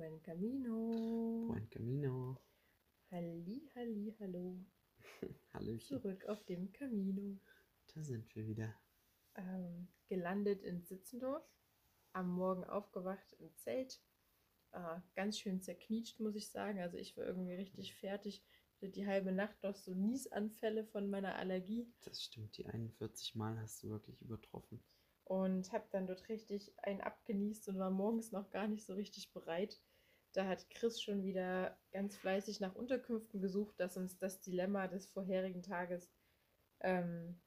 Buen Camino. Buen Camino. Halli, halli, hallo. Hallöchen. Zurück auf dem Camino. Da sind wir wieder. Ähm, gelandet in Sitzendorf. Am Morgen aufgewacht im Zelt. Äh, ganz schön zerknietscht, muss ich sagen. Also ich war irgendwie richtig fertig. Ich hatte die halbe Nacht noch so Niesanfälle von meiner Allergie. Das stimmt, die 41 Mal hast du wirklich übertroffen. und habe dann dort richtig einen abgenießt und war morgens noch gar nicht so richtig bereit. Da hat Chris schon wieder ganz fleißig nach Unterkünften gesucht, dass uns das Dilemma des vorherigen Tages ähm,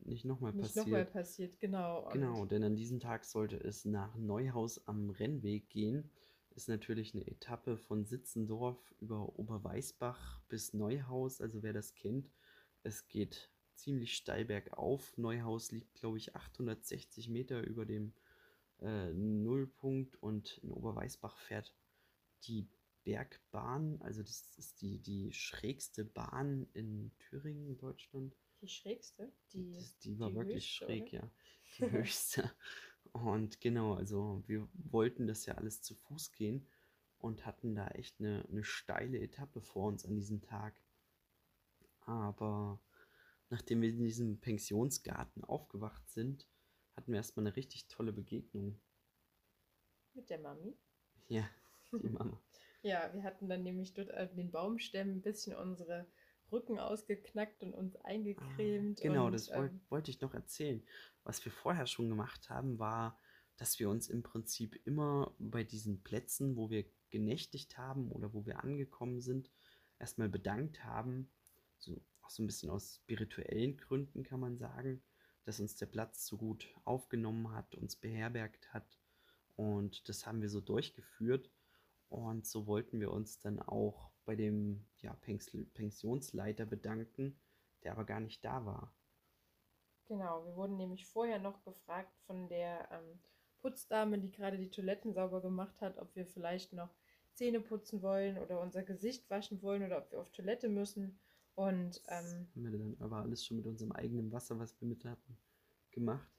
Nicht nochmal nicht passiert. nochmal passiert. Genau. Genau, denn an diesem Tag sollte es nach Neuhaus am Rennweg gehen. Ist natürlich eine Etappe von Sitzendorf über Oberweißbach bis Neuhaus. Also wer das kennt, es geht ziemlich steil bergauf. Neuhaus liegt, glaube ich, 860 Meter über dem äh, Nullpunkt und in Oberweißbach fährt die Bergbahn, also das ist die, die schrägste Bahn in Thüringen, Deutschland. Die schrägste? Die, Das, die war die wirklich höchste, schräg, oder? ja. Die höchste. Und genau, also wir wollten das ja alles zu Fuß gehen und hatten da echt eine, eine steile Etappe vor uns an diesem Tag. Aber nachdem wir in diesem Pensionsgarten aufgewacht sind, hatten wir erstmal eine richtig tolle Begegnung. Mit der Mami. Ja, die Mama. Ja, wir hatten dann nämlich dort an den Baumstämmen ein bisschen unsere Rücken ausgeknackt und uns eingecremt. Genau, und, das woll ähm, wollte ich noch erzählen. Was wir vorher schon gemacht haben, war, dass wir uns im Prinzip immer bei diesen Plätzen, wo wir genächtigt haben oder wo wir angekommen sind, erstmal bedankt haben. So, auch so ein bisschen aus spirituellen Gründen kann man sagen, dass uns der Platz so gut aufgenommen hat, uns beherbergt hat. Und das haben wir so durchgeführt. Und so wollten wir uns dann auch bei dem ja, Pens- Pensionsleiter bedanken, der aber gar nicht da war. Genau, wir wurden nämlich vorher noch gefragt von der ähm, Putzdame, die gerade die Toiletten sauber gemacht hat, ob wir vielleicht noch Zähne putzen wollen oder unser Gesicht waschen wollen oder ob wir auf Toilette müssen. Und Das ähm, haben wir dann aber alles schon mit unserem eigenen Wasser, was wir mit hatten, gemacht.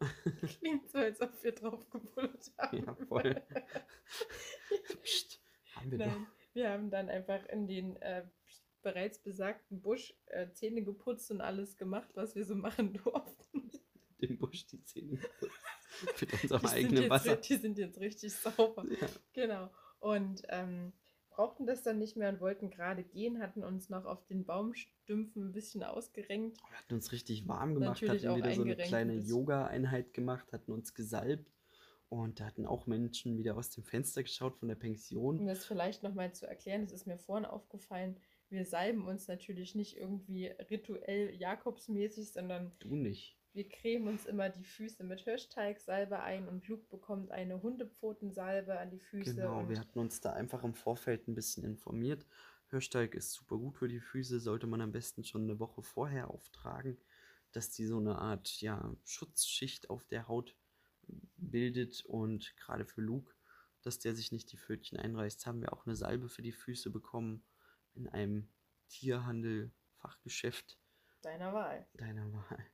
klingt so, als ob wir drauf gebullert haben. Ja, voll. Psst, haben wir Nein, wir haben dann einfach in den äh, bereits besagten Busch äh, Zähne geputzt und alles gemacht, was wir so machen durften. doch den Busch die Zähne geputzt. mit unserem Die eigenen jetzt, Wasser. die sind jetzt richtig sauber. Ja. Genau. Und ähm, brauchten das dann nicht mehr und wollten gerade gehen, hatten uns noch auf den Baumstümpfen ein bisschen ausgerenkt. Wir hatten uns richtig warm gemacht, Natürlich hatten wieder so eine kleine. Yoga-Einheit gemacht, hatten uns gesalbt. Und da hatten auch Menschen wieder aus dem Fenster geschaut von der Pension. Um das vielleicht nochmal zu erklären, das ist mir vorhin aufgefallen, wir salben uns natürlich nicht irgendwie rituell Jakobsmäßig, sondern Du nicht. Wir cremen uns immer die Füße mit Hirschteigsalbe ein und Luke bekommt eine Hundepfotensalbe an die Füße. Genau, wir hatten uns da einfach im Vorfeld ein bisschen informiert. Hirschteig ist super gut für die Füße, sollte man am besten schon eine Woche vorher auftragen, dass die so eine Art ja, Schutzschicht auf der Haut bildet und gerade für Luke, dass der sich nicht die Pfötchen einreißt, haben wir auch eine Salbe für die Füße bekommen in einem Tierhandel, Fachgeschäft deiner Wahl. deiner Wahl.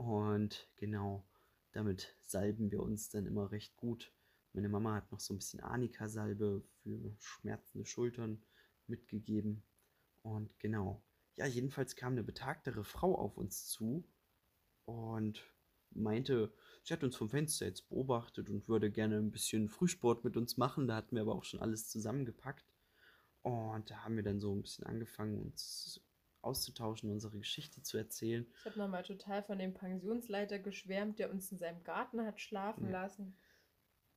Und genau, damit salben wir uns dann immer recht gut. Meine Mama hat noch so ein bisschen Arnika-Salbe für schmerzende Schultern mitgegeben. Und genau, ja, jedenfalls kam eine betagtere Frau auf uns zu und meinte, sie hat uns vom Fenster jetzt beobachtet und würde gerne ein bisschen Frühsport mit uns machen. Da hatten wir aber auch schon alles zusammengepackt. Und da haben wir dann so ein bisschen angefangen, uns auszutauschen, unsere Geschichte zu erzählen. Ich habe nochmal total von dem Pensionsleiter geschwärmt, der uns in seinem Garten hat schlafen Ja. lassen.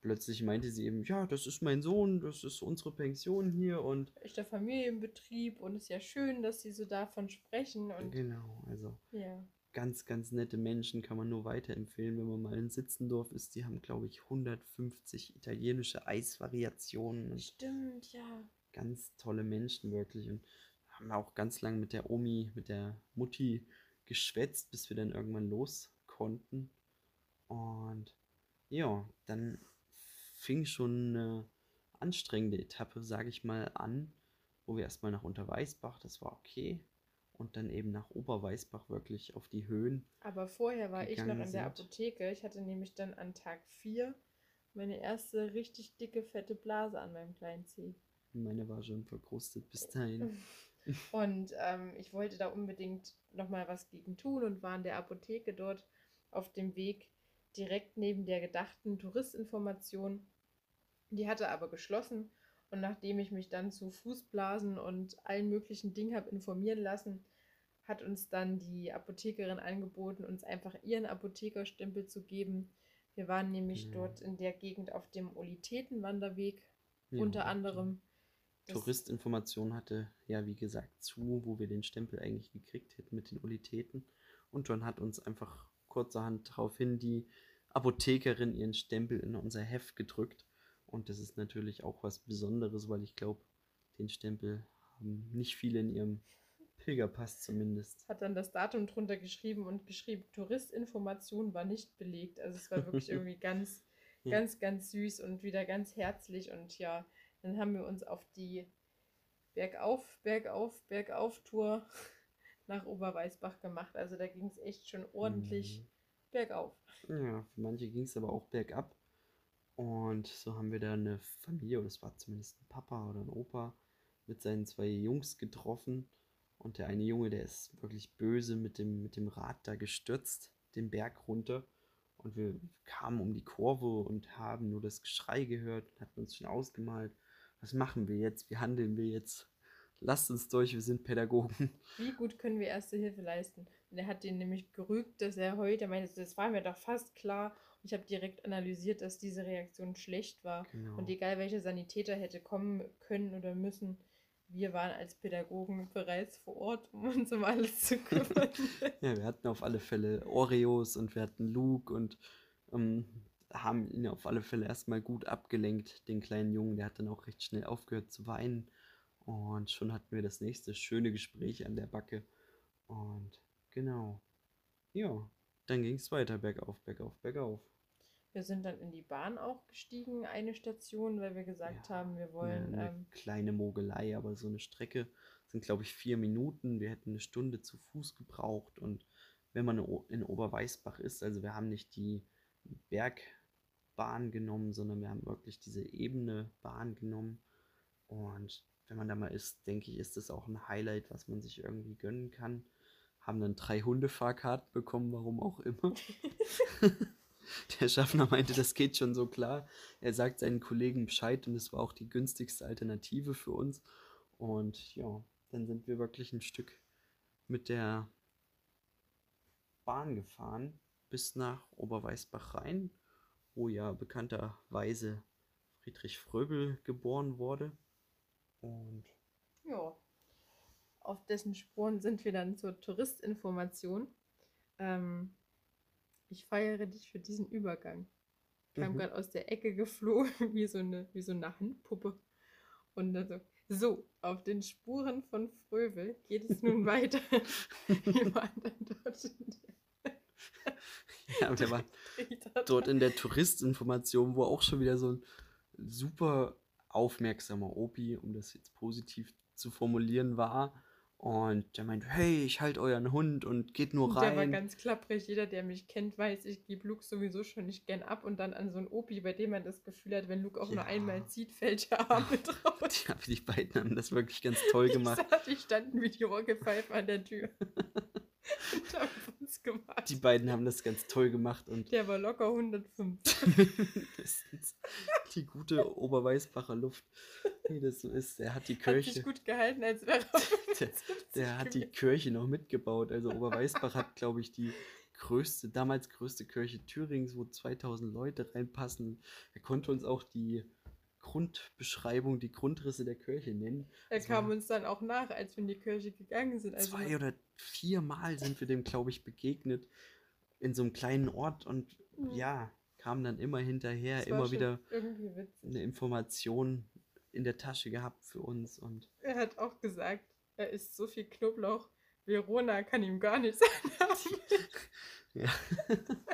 Plötzlich meinte sie eben, ja, das ist mein Sohn, das ist unsere Pension hier und Echter Familienbetrieb und es ist ja schön, dass sie so davon sprechen. Und genau, also ja, ganz, ganz nette Menschen kann man nur weiterempfehlen, wenn man mal in Sitzendorf ist. Die haben, glaube ich, 150 italienische Eisvariationen stimmt, ja. ganz tolle Menschen wirklich und haben auch ganz lang mit der Omi, mit der Mutti geschwätzt, bis wir dann irgendwann los konnten. Und ja, dann fing schon eine anstrengende Etappe, sage ich mal, an, wo wir erstmal nach Unterweißbach, das war okay, und dann eben nach Oberweißbach wirklich auf die Höhen. Aber vorher war ich noch in der. Apotheke. Ich hatte nämlich dann an Tag 4 meine erste richtig dicke, fette Blase an meinem kleinen Zeh. Meine war schon verkrustet bis dahin. Und ähm, ich wollte da unbedingt nochmal was gegen tun und war in der Apotheke dort auf dem Weg direkt neben der gedachten Touristinformation. Die hatte aber geschlossen und nachdem ich mich dann zu Fußblasen und allen möglichen Dingen habe informieren lassen, hat uns dann die Apothekerin angeboten, uns einfach ihren Apothekerstempel zu geben. Wir waren nämlich Ja. dort in der Gegend auf dem Olithetenwanderweg Ja, unter anderem. Das- Touristinformation hatte ja, wie gesagt, zu, wo wir den Stempel eigentlich gekriegt hätten mit den Olitäten. Und dann hat uns einfach kurzerhand daraufhin die Apothekerin ihren Stempel in unser Heft gedrückt. Und das ist natürlich auch was Besonderes, weil ich glaube, den Stempel haben nicht viele in ihrem Pilgerpass zumindest. hat dann das Datum drunter geschrieben und geschrieben, Touristinformation war nicht belegt. Also es war wirklich irgendwie ganz, Ja. ganz, ganz süß und wieder ganz herzlich. Und ja, dann haben wir uns auf die Bergauf, Bergauf, Bergauf-Tour nach Oberweißbach gemacht. Also da ging es echt schon ordentlich Mhm. bergauf. Ja, für manche ging es aber auch bergab. Und so haben wir da eine Familie, oder es war zumindest ein Papa oder ein Opa, mit seinen zwei Jungs getroffen. Und der eine Junge, der ist wirklich böse mit dem, mit dem Rad da gestürzt, den Berg runter. Und wir kamen um die Kurve und haben nur das Geschrei gehört und hatten uns schon ausgemalt. Was machen wir jetzt? Wie handeln wir jetzt? Lasst uns durch, wir sind Pädagogen. Wie gut können wir erste Hilfe leisten? Und er hat den nämlich gerügt, dass er heute meinte, das war mir doch fast klar. Und ich habe direkt analysiert, dass diese Reaktion schlecht war. Genau. Und egal welcher Sanitäter hätte kommen können oder müssen, wir waren als Pädagogen bereits vor Ort, um uns um alles zu kümmern. Ja, wir hatten auf alle Fälle Oreos und wir hatten Luke und ähm, haben ihn auf alle Fälle erstmal gut abgelenkt, den kleinen Jungen. Der hat dann auch recht schnell aufgehört zu weinen. Und schon hatten wir das nächste schöne Gespräch an der Backe. Und genau. Ja, dann ging es weiter, bergauf, bergauf, bergauf. Wir sind dann in die Bahn auch gestiegen, eine Station, weil wir gesagt Ja, haben, wir wollen. eine Ähm, kleine Mogelei, aber so eine Strecke sind, glaube ich, vier Minuten. Wir hätten eine Stunde zu Fuß gebraucht. Und wenn man in Oberweißbach ist, also wir haben nicht die Bergbahn genommen, sondern wir haben wirklich diese ebene Bahn genommen. Und wenn man da mal ist, denke ich, ist das auch ein Highlight, was man sich irgendwie gönnen kann. Haben dann drei Hundefahrkarten bekommen, warum auch immer. Der Schaffner meinte, das geht schon so klar. Er sagt seinen Kollegen Bescheid und es war auch die günstigste Alternative für uns. Und ja, dann sind wir wirklich ein Stück mit der Bahn gefahren bis nach Oberweißbach rein, wo ja bekannterweise Friedrich Fröbel geboren wurde. Und ja, auf dessen Spuren sind wir dann zur Touristinformation. Ähm, ich feiere dich für diesen Übergang. Kam Mhm. gerade aus der Ecke geflogen, wie so eine, wie so eine Handpuppe. Und dann so, so, auf den Spuren von Fröbel geht es nun weiter. wir waren dann dort in der ja, und der war dort in der Touristinformation, wo auch schon wieder so ein super aufmerksamer Opi, um das jetzt positiv zu formulieren, war. Und der meinte, hey, ich halte euren Hund und geht nur Und Der war rein. ganz klapprig. Jeder, der mich kennt, weiß, ich gebe Luke sowieso schon nicht gern ab. Und dann an so einen Opi, bei dem man das Gefühl hat, wenn Luke auch nur Ja. einmal zieht, fällt der Arm mit raus. Ja, die beiden haben das wirklich ganz toll gemacht. Ich sah, die standen wie die Orgelpfeife an der Tür. und haben auf uns gewartet. Die beiden haben das ganz toll gemacht und Der war locker 105. mindestens die gute Oberweißbacher Luft, wie das so ist. Der hat die Hat sich Kirche, gut gehalten, als wäre er der, 75 der hat die. Kirche noch mitgebaut. Also Oberweißbach hat, glaube ich, die größte, damals größte Kirche Thürings, wo 2000 Leute reinpassen. Er konnte uns auch die Grundbeschreibung, die Grundrisse der Kirche nennen. Er Das kam war- uns dann auch nach, als wir in die Kirche gegangen sind. Also Zwei oder viermal sind wir dem, glaube ich, begegnet in so einem kleinen Ort und Mhm. ja, kam dann immer hinterher, immer wieder eine Information in der Tasche gehabt für uns und Er hat auch gesagt, er isst so viel Knoblauch, Verona kann ihm gar nichts anhaben. ja.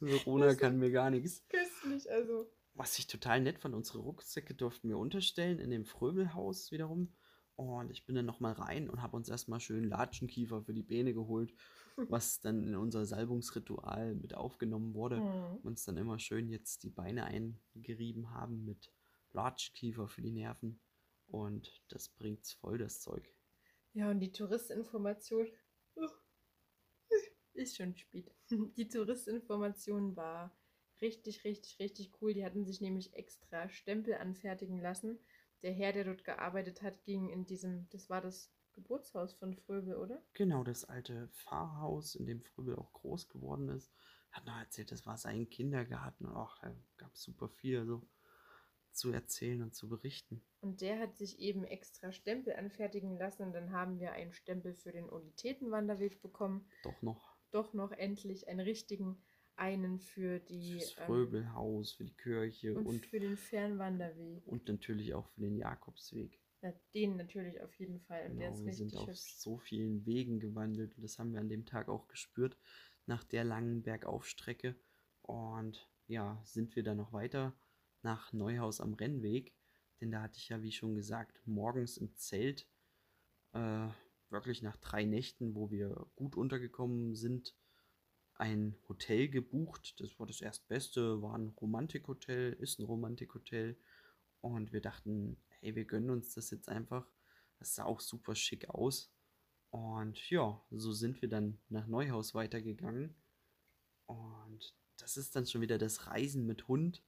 Verona Das kann mir gar nichts. Köstlich, also. Was ich total nett fand, unsere Rucksäcke durften wir unterstellen in dem Fröbelhaus wiederum. Und ich bin dann nochmal rein und habe uns erstmal schön Latschenkiefer für die Beine geholt, was dann in unser Salbungsritual mit aufgenommen wurde. Mhm. Uns dann immer schön jetzt die Beine eingerieben haben mit Latschenkiefer für die Nerven. Und das bringt's voll, das Zeug. Ja, und die Touristinformation ist schon spät. Die Touristinformation war richtig, richtig, richtig cool. Die hatten sich nämlich extra Stempel anfertigen lassen. Der Herr, der dort gearbeitet hat, ging in diesem, das war das Geburtshaus von Fröbel, oder? Genau, das alte Pfarrhaus, in dem Fröbel auch groß geworden ist. Hat noch erzählt, das war sein Kindergarten. Und auch, da gab es super viel so zu erzählen und zu berichten. Und der hat sich eben extra Stempel anfertigen lassen. Und dann haben wir einen Stempel für den Olitätenwanderweg bekommen. Doch noch Doch noch endlich einen richtigen, einen für die fürs ähm, Fröbelhaus, für die Kirche und, und, für den Fernwanderweg. und natürlich auch für den Jakobsweg. Ja, den natürlich auf jeden Fall. Und der Genau, ist wir sind auf hübsch. so vielen Wegen gewandelt und das haben wir an dem Tag auch gespürt, nach der langen Bergaufstrecke. Und ja, sind wir dann noch weiter nach Neuhaus am Rennweg, denn da hatte ich ja, wie schon gesagt, morgens im Zelt, äh, wirklich nach drei Nächten, wo wir gut untergekommen sind, ein Hotel gebucht. Das war das erstbeste, war ein Romantikhotel, ist ein Romantikhotel. Und wir dachten, hey, wir gönnen uns das jetzt einfach. Das sah auch super schick aus. Und ja, so sind wir dann nach Neuhaus weitergegangen. Und das ist dann schon wieder das Reisen mit Hund.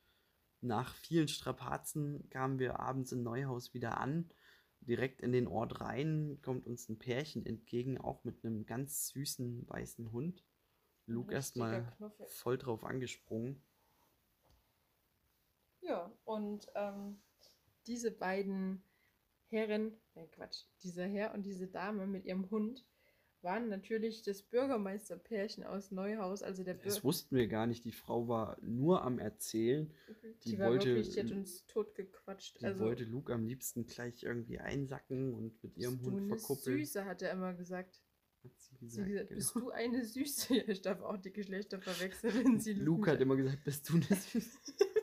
Nach vielen Strapazen kamen wir abends in Neuhaus wieder an. Direkt in den Ort rein kommt uns ein Pärchen entgegen, auch mit einem ganz süßen weißen Hund. Luke erstmal voll drauf angesprungen. Ja, und ähm, diese beiden Herren, äh Quatsch, dieser Herr und diese Dame mit ihrem Hund waren natürlich das Bürgermeisterpärchen aus Neuhaus, also der Das Bürger. wussten wir gar nicht. Die Frau war nur am Erzählen. Die, die war wollte- wirklich, die hat uns totgequatscht. Die also, wollte Luke am liebsten gleich irgendwie einsacken und mit ihrem Hund verkuppeln. Süße, hat er immer gesagt. Hat sie Sie gesagt, gesagt, genau. bist du eine Süße? Ich darf auch die Geschlechter verwechseln, wenn sie Luke hat immer gesagt, bist du eine Süße?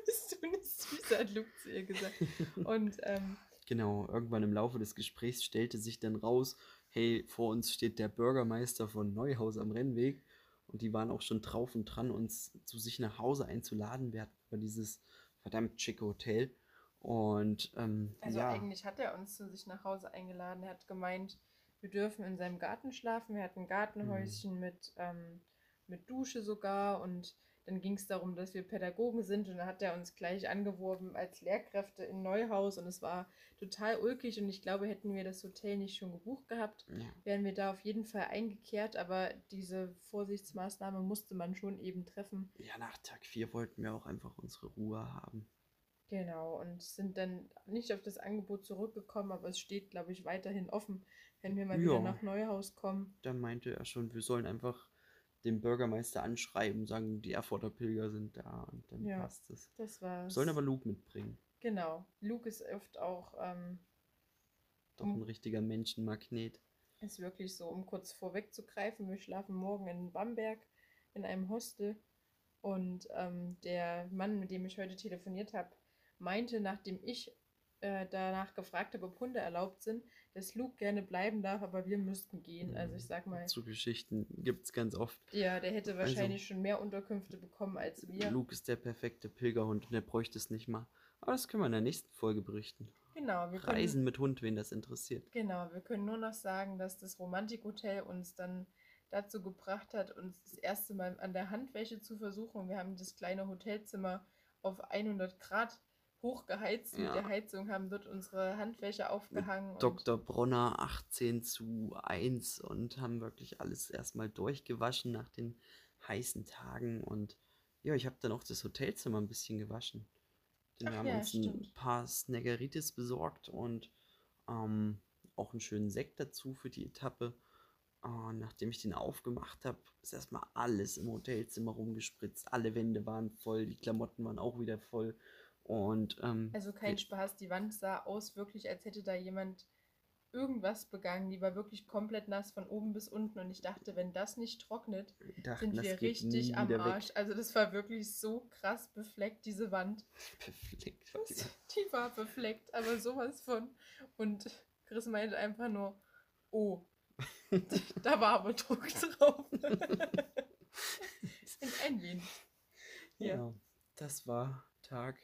bist du eine Süße, hat Luke zu ihr gesagt. Und ähm, Genau, irgendwann im Laufe des Gesprächs stellte sich dann raus, hey, vor uns steht der Bürgermeister von Neuhaus am Rennweg. Und die waren auch schon drauf und dran, uns zu sich nach Hause einzuladen. Wir hatten aber dieses verdammt schicke Hotel. Und ähm, Also ja, eigentlich hat er uns zu sich nach Hause eingeladen. Er hat gemeint, wir dürfen in seinem Garten schlafen. Wir hatten ein Gartenhäuschen mit, ähm, mit Dusche sogar. Und dann ging es darum, dass wir Pädagogen sind. Und dann hat er uns gleich angeworben als Lehrkräfte in Neuhaus. Und es war total ulkig. Und ich glaube, hätten wir das Hotel nicht schon gebucht gehabt, ja, wären wir da auf jeden Fall eingekehrt. Aber diese Vorsichtsmaßnahme musste man schon eben treffen. ja, nach Tag 4 wollten wir auch einfach unsere Ruhe haben. Genau, und sind dann nicht auf das Angebot zurückgekommen, aber es steht, glaube ich, weiterhin offen, wenn wir mal wieder Ja. nach Neuhaus kommen. Da meinte er schon, wir sollen einfach den Bürgermeister anschreiben, sagen, die Erfurter Pilger sind da und dann Ja. passt es. Das war Sollen aber Luke mitbringen. Genau. Luke ist oft auch, ähm, Doch ein richtiger Menschenmagnet. ist wirklich so, um kurz vorwegzugreifen, wir schlafen morgen in Bamberg in einem Hostel. Und ähm, der Mann, mit dem ich heute telefoniert habe, meinte, nachdem ich äh, danach gefragt habe, ob Hunde erlaubt sind, dass Luke gerne bleiben darf, aber wir müssten gehen. Also ich sag mal, So Geschichten gibt es ganz oft. ja, der hätte Also- wahrscheinlich schon mehr Unterkünfte bekommen als wir. Luke ist der perfekte Pilgerhund und er bräuchte es nicht mal. Aber das können wir in der nächsten Folge berichten. Genau, wir können, Reisen mit Hund, wen das interessiert. genau, wir können nur noch sagen, dass das Romantikhotel uns dann dazu gebracht hat, uns das erste Mal an der Handwäsche zu versuchen. Wir haben das kleine Hotelzimmer auf 100 Grad hochgeheizt mit Ja. der Heizung, haben dort unsere Handwäsche aufgehangen. und- Dr. Bronner 18 zu 1 und haben wirklich alles erstmal durchgewaschen nach den heißen Tagen. Und ja, ich habe dann auch das Hotelzimmer ein bisschen gewaschen. Denn wir Ach haben ja, uns ein stimmt. paar Snaggeritis besorgt und ähm, auch einen schönen Sekt dazu für die Etappe. Äh, nachdem ich den aufgemacht habe, ist erstmal alles im Hotelzimmer rumgespritzt. Alle Wände waren voll, die Klamotten waren auch wieder voll. Und ähm, Also kein Spaß, die Wand sah aus wirklich, als hätte da jemand irgendwas begangen. Die war wirklich komplett nass von oben bis unten und ich dachte, wenn das nicht trocknet, dachten, sind wir richtig am wieder weg. Arsch. Also das war wirklich so krass befleckt, diese Wand. Perfekt. war die war befleckt, aber sowas von. Und Chris meinte einfach nur, oh, da war aber Druck drauf. ein wenig. Ja. ja, das war Tag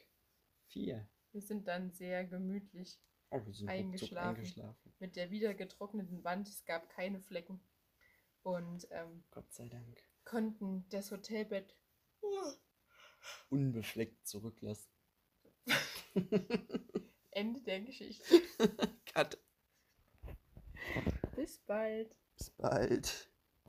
4. Wir sind dann sehr gemütlich oh, eingeschlafen. eingeschlafen. Mit der wieder getrockneten Wand. Es gab keine Flecken. Und ähm, Gott sei Dank. konnten das Hotelbett unbefleckt zurücklassen. Ende der Geschichte. Cut. Bis bald. Bis bald.